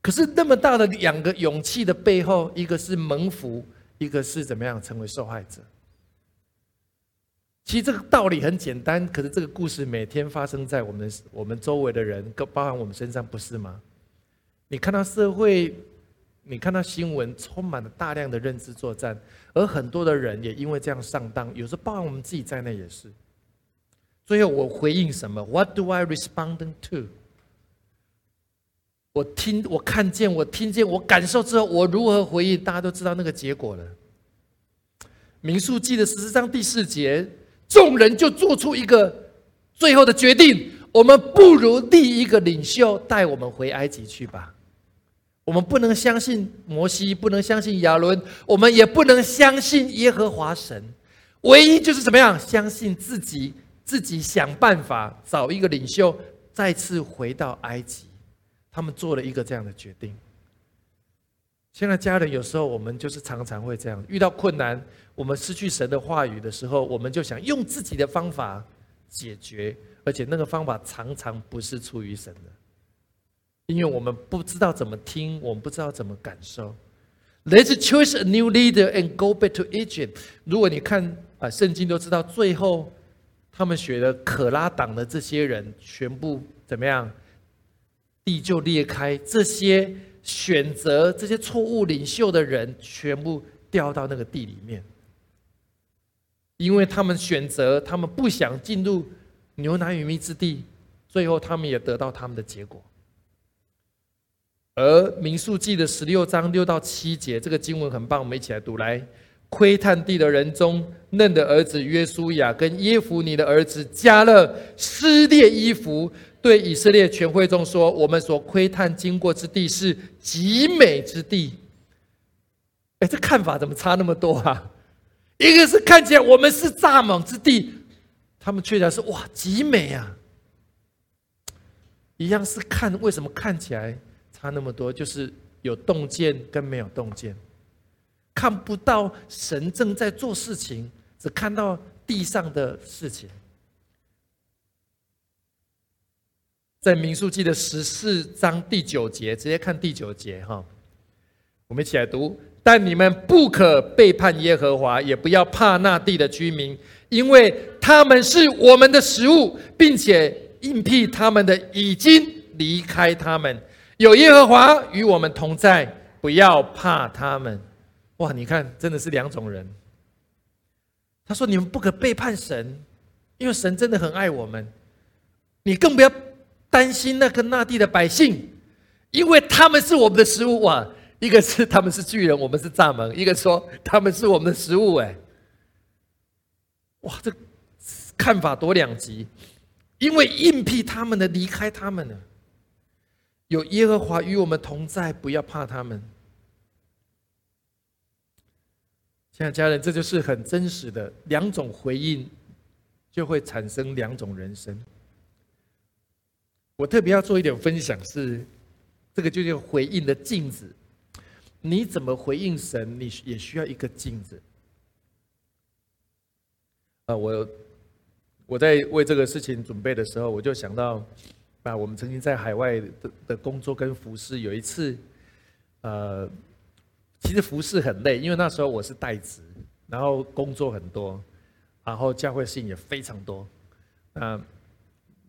可是那么大的两个勇气的背后，一个是蒙福，一个是怎么样成为受害者？其实这个道理很简单，可是这个故事每天发生在我们我们周围的人，包含我们身上，不是吗？你看到社会。你看到新闻充满了大量的认知作战，而很多的人也因为这样上当，有时候包含我们自己在内也是。最后我回应什么？What do I respond to？我听，我看见，我听见，我感受之后，我如何回应？大家都知道那个结果了。民数记的十四章第四节，众人就做出一个最后的决定：我们不如立一个领袖带我们回埃及去吧。我们不能相信摩西，不能相信亚伦，我们也不能相信耶和华神。唯一就是怎么样？相信自己，自己想办法找一个领袖，再次回到埃及。他们做了一个这样的决定。现在家人有时候我们就是常常会这样，遇到困难，我们失去神的话语的时候，我们就想用自己的方法解决，而且那个方法常常不是出于神的，因为我们不知道怎么听，我们不知道怎么感受。Let's choose a new leader and go back to Egypt。如果你看啊，圣经都知道，最后他们选的可拉党的这些人全部怎么样？地就裂开，这些选择这些错误领袖的人，全部掉到那个地里面，因为他们选择，他们不想进入牛奶与蜜之地，最后他们也得到他们的结果。而民数记的十六章六到七节，这个经文很棒，我们一起来读。来，窥探地的人中，嫩的儿子约书亚跟耶夫尼的儿子加勒撕裂衣服。对以色列全会众说：“我们所窥探经过之地是极美之地。”哎，这看法怎么差那么多啊？一个是看起来我们是蚱蜢之地，他们却讲是哇极美啊。一样是看，为什么看起来差那么多？就是有洞见跟没有洞见，看不到神正在做事情，只看到地上的事情。在民数记的十四章第九节，直接看第九节哈，我们一起来读。但你们不可背叛耶和华，也不要怕那地的居民，因为他们是我们的食物，并且应聘他们的已经离开他们。有耶和华与我们同在，不要怕他们。哇，你看，真的是两种人。他说：“你们不可背叛神，因为神真的很爱我们。你更不要。”担心那个那地的百姓，因为他们是我们的食物啊！一个是他们是巨人，我们是蚱蜢；一个说他们是我们的食物。哎，哇，这看法多两极！因为硬辟他们的离开他们了，有耶和华与我们同在，不要怕他们。亲爱的家人，这就是很真实的两种回应，就会产生两种人生。我特别要做一点分享，是这个就叫回应的镜子。你怎么回应神，你也需要一个镜子。啊，我我在为这个事情准备的时候，我就想到，啊，我们曾经在海外的的工作跟服饰，有一次，呃，其实服饰很累，因为那时候我是代职，然后工作很多，然后教会事情也非常多，那。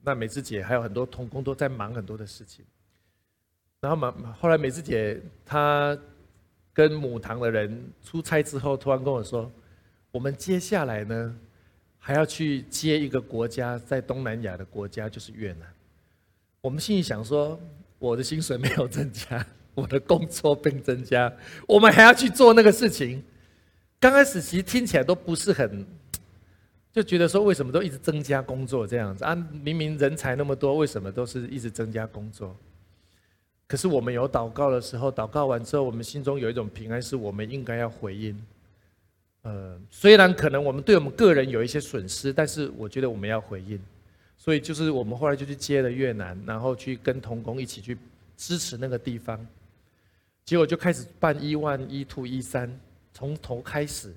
那美智姐还有很多同工都在忙很多的事情，然后嘛，后来美智姐她跟母堂的人出差之后，突然跟我说：“我们接下来呢，还要去接一个国家，在东南亚的国家，就是越南。”我们心里想说：“我的薪水没有增加，我的工作并增加，我们还要去做那个事情。”刚开始其实听起来都不是很。就觉得说，为什么都一直增加工作这样子啊？明明人才那么多，为什么都是一直增加工作？可是我们有祷告的时候，祷告完之后，我们心中有一种平安，是我们应该要回应。呃，虽然可能我们对我们个人有一些损失，但是我觉得我们要回应。所以就是我们后来就去接了越南，然后去跟童工一起去支持那个地方。结果就开始办一万一、two 一三，从头开始。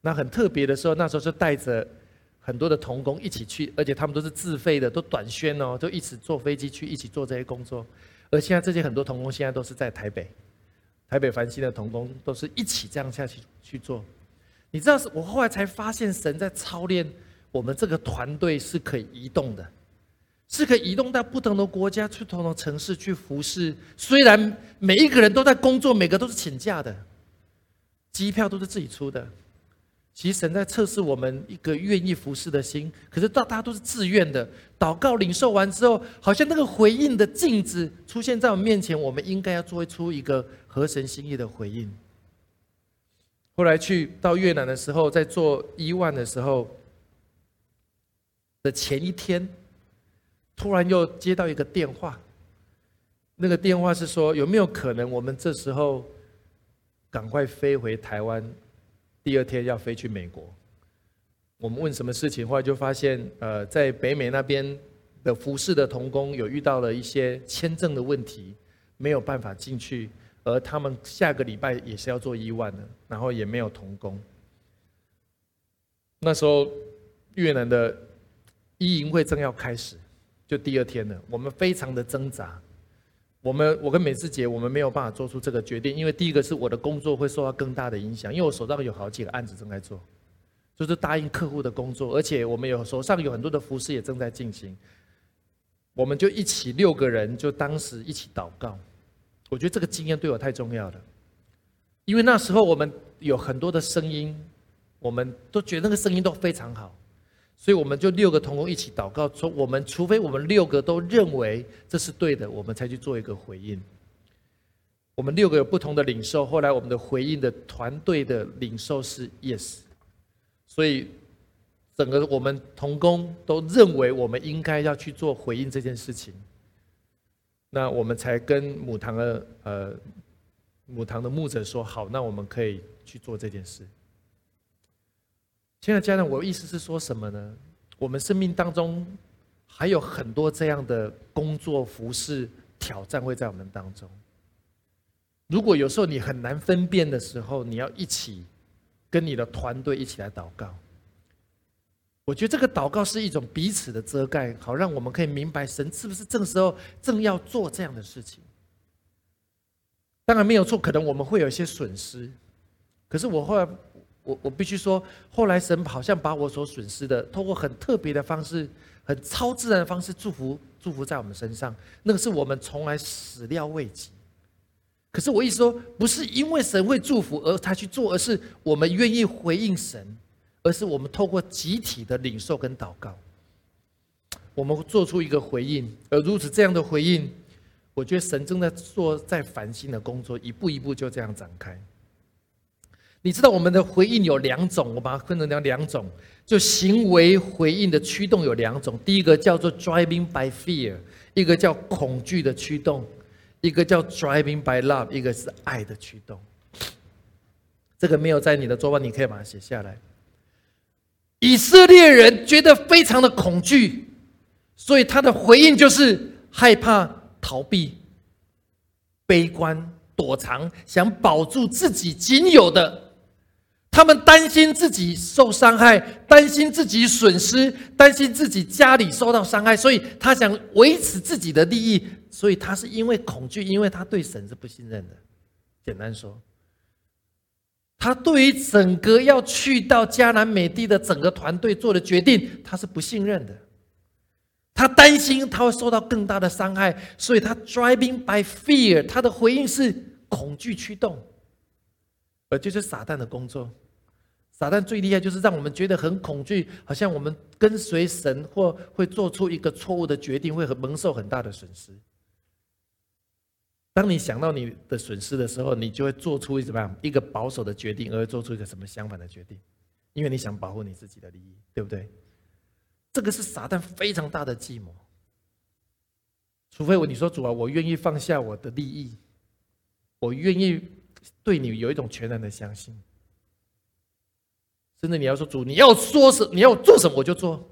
那很特别的时候，那时候是带着。很多的童工一起去，而且他们都是自费的，都短宣哦，都一起坐飞机去，一起做这些工作。而现在这些很多童工现在都是在台北，台北繁星的童工都是一起这样下去去做。你知道，是我后来才发现，神在操练我们这个团队是可以移动的，是可以移动到不同的国家、去不同的城市去服侍。虽然每一个人都在工作，每个都是请假的，机票都是自己出的。其实神在测试我们一个愿意服侍的心。可是大大家都是自愿的，祷告领受完之后，好像那个回应的镜子出现在我们面前，我们应该要做出一个合神心意的回应。后来去到越南的时候，在做伊万的时候的前一天，突然又接到一个电话，那个电话是说有没有可能我们这时候赶快飞回台湾？第二天要飞去美国，我们问什么事情，后来就发现，呃，在北美那边的服饰的童工有遇到了一些签证的问题，没有办法进去，而他们下个礼拜也是要做一万的，然后也没有童工。那时候越南的一营会正要开始，就第二天了，我们非常的挣扎。我们我跟美智姐，我们没有办法做出这个决定，因为第一个是我的工作会受到更大的影响，因为我手上有好几个案子正在做，就是答应客户的工作，而且我们有手上有很多的服饰也正在进行，我们就一起六个人就当时一起祷告，我觉得这个经验对我太重要了，因为那时候我们有很多的声音，我们都觉得那个声音都非常好。所以我们就六个同工一起祷告，说我们除非我们六个都认为这是对的，我们才去做一个回应。我们六个有不同的领受，后来我们的回应的团队的领受是 yes，所以整个我们同工都认为我们应该要去做回应这件事情。那我们才跟母堂的呃母堂的牧者说好，那我们可以去做这件事。亲爱的家人，我意思是说什么呢？我们生命当中还有很多这样的工作、服饰挑战会在我们当中。如果有时候你很难分辨的时候，你要一起跟你的团队一起来祷告。我觉得这个祷告是一种彼此的遮盖，好让我们可以明白神是不是这个时候正要做这样的事情。当然没有错，可能我们会有一些损失，可是我后来。我我必须说，后来神好像把我所损失的，通过很特别的方式、很超自然的方式祝福祝福在我们身上，那个是我们从来始料未及。可是我一说，不是因为神会祝福而他去做，而是我们愿意回应神，而是我们透过集体的领受跟祷告，我们做出一个回应。而如此这样的回应，我觉得神正在做在繁星的工作，一步一步就这样展开。你知道我们的回应有两种，我把它分成两两种，就行为回应的驱动有两种。第一个叫做 driving by fear，一个叫恐惧的驱动，一个叫 driving by love，一个是爱的驱动。这个没有在你的桌板，你可以把它写下来。以色列人觉得非常的恐惧，所以他的回应就是害怕、逃避、悲观、躲藏，想保住自己仅有的。他们担心自己受伤害，担心自己损失，担心自己家里受到伤害，所以他想维持自己的利益。所以他是因为恐惧，因为他对神是不信任的。简单说，他对于整个要去到迦南美地的整个团队做的决定，他是不信任的。他担心他会受到更大的伤害，所以他 driving by fear，他的回应是恐惧驱动，而就是撒旦的工作。撒旦最厉害，就是让我们觉得很恐惧，好像我们跟随神或会做出一个错误的决定，会很蒙受很大的损失。当你想到你的损失的时候，你就会做出怎么样一个保守的决定，而做出一个什么相反的决定，因为你想保护你自己的利益，对不对？这个是撒旦非常大的计谋。除非我你说主啊，我愿意放下我的利益，我愿意对你有一种全然的相信。甚至你要说主，你要说什，你要做什么我就做。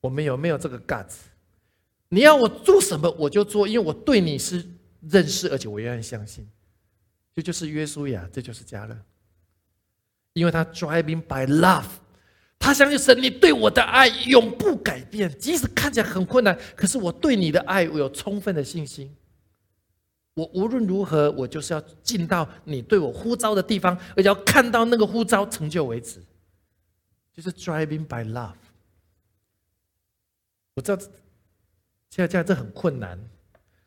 我们有没有这个 guts？你要我做什么我就做，因为我对你是认识，而且我愿意相信。这就是约书亚，这就是加勒。因为他 driving by love，他相信神，你对我的爱永不改变，即使看起来很困难，可是我对你的爱我有充分的信心。我无论如何，我就是要进到你对我呼召的地方，而且要看到那个呼召成就为止。就是 driving by love。我知道现在这样这很困难，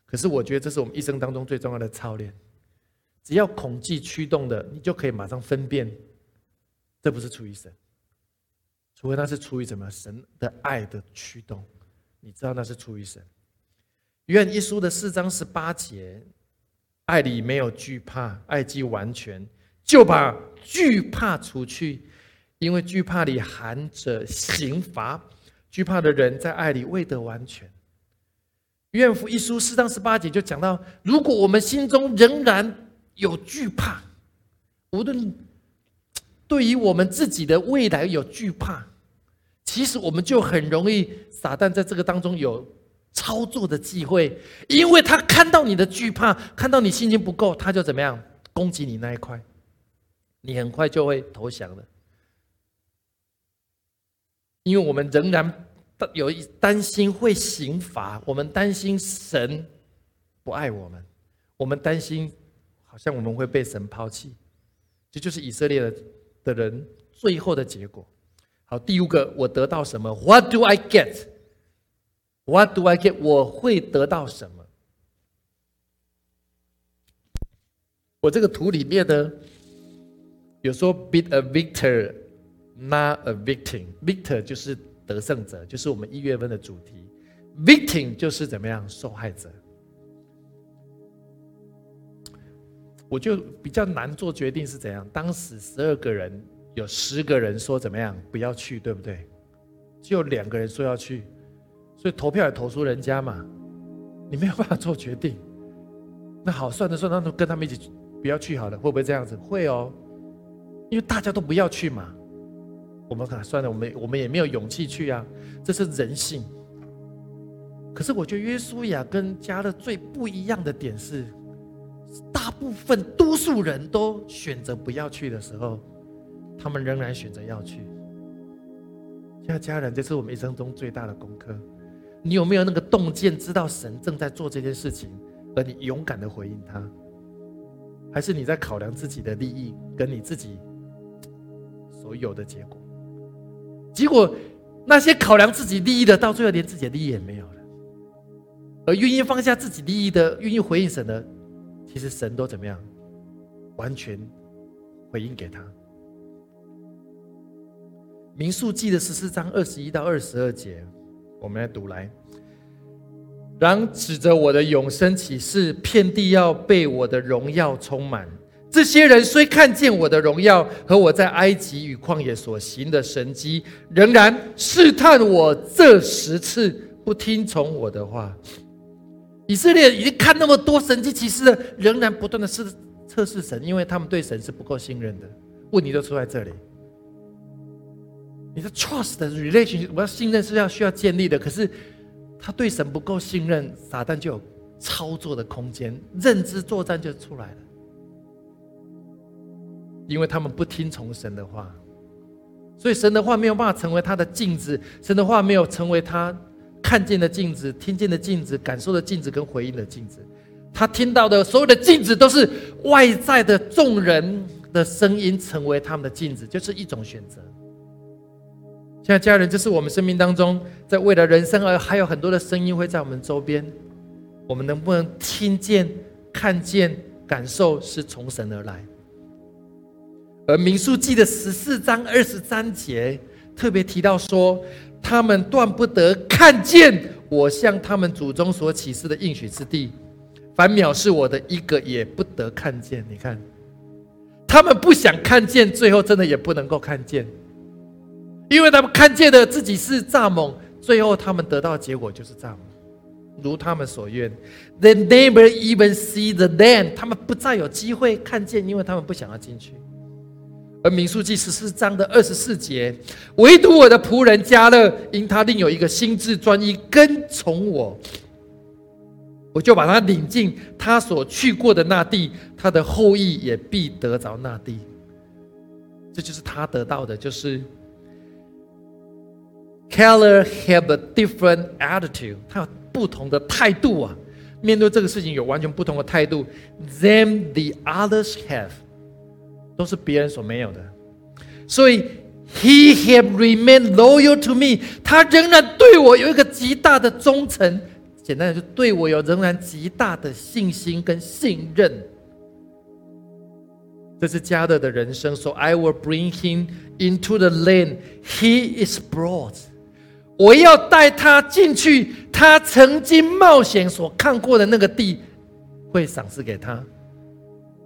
可是我觉得这是我们一生当中最重要的操练。只要恐惧驱动的，你就可以马上分辨这不是出于神，除非那是出于什么神的爱的驱动，你知道那是出于神。约翰一书的四章十八节，爱里没有惧怕，爱既完全，就把惧怕除去，因为惧怕里含着刑罚，惧怕的人在爱里未得完全。怨妇一书四章十八节就讲到，如果我们心中仍然有惧怕，无论对于我们自己的未来有惧怕，其实我们就很容易撒旦在这个当中有操作的机会，因为他看到你的惧怕，看到你信心不够，他就怎么样攻击你那一块，你很快就会投降了，因为我们仍然。有一担心会刑罚，我们担心神不爱我们，我们担心好像我们会被神抛弃，这就是以色列的的人最后的结果。好，第五个，我得到什么？What do I get？What do I get？我会得到什么？我这个图里面呢，有说 beat a victor victor，not a victim。victor 就是。得胜者就是我们一月份的主题，victim 就是怎么样受害者。我就比较难做决定是怎样。当时十二个人有十个人说怎么样不要去，对不对？就两个人说要去，所以投票也投出人家嘛，你没有办法做决定。那好，算了算了，那跟他们一起不要去好了，会不会这样子？会哦，因为大家都不要去嘛。我们看，算了，我们我们也没有勇气去啊，这是人性。可是我觉得约书亚跟加勒最不一样的点是，大部分多数人都选择不要去的时候，他们仍然选择要去。现在家人，这是我们一生中最大的功课。你有没有那个洞见，知道神正在做这件事情，而你勇敢的回应他？还是你在考量自己的利益跟你自己所有的结果？结果，那些考量自己利益的，到最后连自己的利益也没有了；而愿意放下自己利益的，愿意回应神的，其实神都怎么样？完全回应给他。民数记的十四章二十一到二十二节，我们来读来。然指着我的永生启示，遍地要被我的荣耀充满。这些人虽看见我的荣耀和我在埃及与旷野所行的神迹，仍然试探我这十次，不听从我的话。以色列已经看那么多神迹奇事了，仍然不断的试测试神，因为他们对神是不够信任的。问题就出在这里：你的 trust 的 relation，我要信任是要需要建立的，可是他对神不够信任，撒旦就有操作的空间，认知作战就出来了。因为他们不听从神的话，所以神的话没有办法成为他的镜子，神的话没有成为他看见的镜子、听见的镜子、感受的镜子跟回应的镜子。他听到的所有的镜子都是外在的众人的声音，成为他们的镜子，就是一种选择。现在家人，这是我们生命当中在未来人生而还有很多的声音会在我们周边，我们能不能听见、看见、感受是从神而来？而民数记的十四章二十三节特别提到说，他们断不得看见我向他们祖宗所启示的应许之地，凡藐视我的一个也不得看见。你看，他们不想看见，最后真的也不能够看见，因为他们看见的自己是蚱蜢，最后他们得到的结果就是蚱蜢，如他们所愿。They never even see the land，他们不再有机会看见，因为他们不想要进去。而民数记十四章的二十四节，唯独我的仆人加勒，因他另有一个心智专一，跟从我，我就把他领进他所去过的那地，他的后裔也必得着那地。这就是他得到的，就是 Keller have a different attitude，他有不同的态度啊，面对这个事情有完全不同的态度，than the others have。都是别人所没有的，所以 He have remained loyal to me。他仍然对我有一个极大的忠诚，简单的就对我有仍然极大的信心跟信任。这是加勒的人生。So I will bring him into the land he is brought。我要带他进去，他曾经冒险所看过的那个地，会赏赐给他。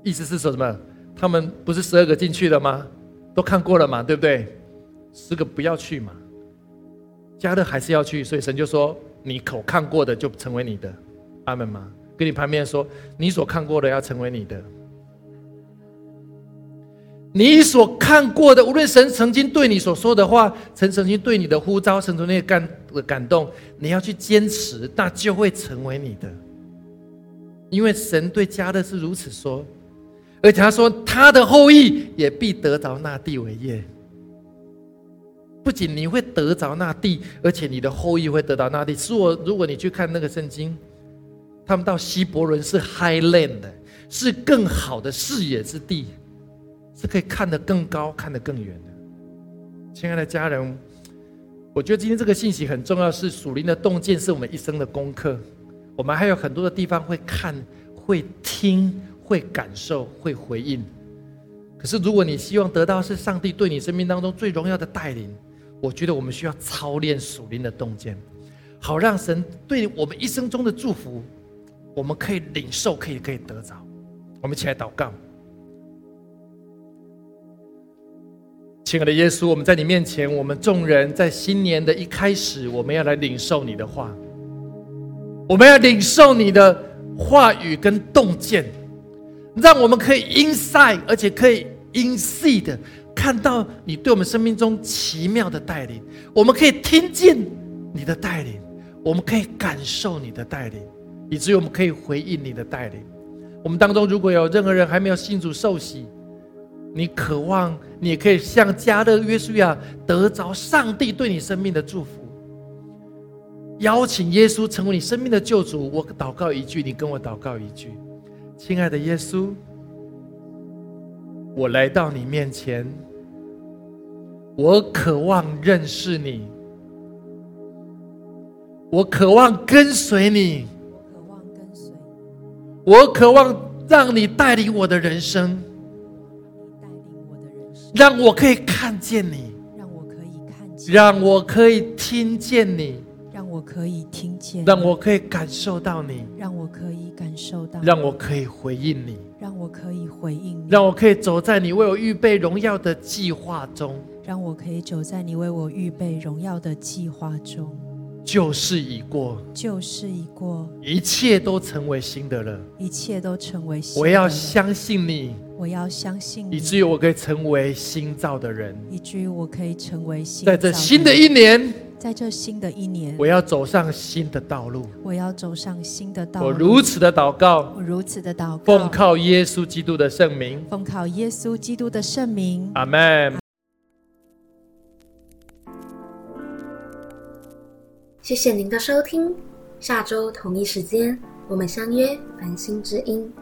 意思是说什么？他们不是十二个进去了吗？都看过了嘛，对不对？十个不要去嘛。加勒还是要去，所以神就说：“你口看过的就成为你的。”阿门吗？跟你旁边说，你所看过的要成为你的。你所看过的，无论神曾经对你所说的话，神曾经对你的呼召，神曾经感的感动，你要去坚持，那就会成为你的。因为神对加勒是如此说，而且他说他的后裔也必得着那地为业。不仅你会得着那地，而且你的后裔会得到那地。是我，如果你去看那个圣经。他们到希伯伦是 high land 的，是更好的视野之地，是可以看得更高、看得更远的。亲爱的家人，我觉得今天这个信息很重要，是属灵的洞见是我们一生的功课。我们还有很多的地方会看、会听、会感受、会回应。可是，如果你希望得到是上帝对你生命当中最荣耀的带领，我觉得我们需要操练属灵的洞见，好让神对我们一生中的祝福。我们可以领受，可以可以得着。我们一起来祷告，亲爱的耶稣，我们在你面前，我们众人在新年的一开始，我们要来领受你的话，我们要领受你的话语跟洞见，让我们可以 inside，而且可以 inside 的看到你对我们生命中奇妙的带领，我们可以听见你的带领，我们可以感受你的带领。以至于我们可以回应你的带领。我们当中如果有任何人还没有信主受洗，你渴望，你可以像加勒约书亚得着上帝对你生命的祝福，邀请耶稣成为你生命的救主。我祷告一句，你跟我祷告一句：亲爱的耶稣，我来到你面前，我渴望认识你，我渴望跟随你。我渴望让你带领我的人生，带领我的人生，让我可以看见你，让我可以看见，让我可以听见你，让我可以听见，让我可以感受到你，让我可以感受到，让我可以回应你，让我可以回应你，让我可以走在你为我预备荣耀的计划中，让我可以走在你为我预备荣耀的计划中。旧事已过，旧事已过，一切都成为新的了。一切都成为新。我要相信你，我要相信你，以至于我可以成为新造的人，以至于我可以成为新。在这新的一年，在这新的一年，我要走上新的道路。我要走上新的道路。我如此的祷告，我如此的祷告，奉靠耶稣基督的圣名，奉靠耶稣基督的圣名。阿门。谢谢您的收听，下周同一时间我们相约繁星之音。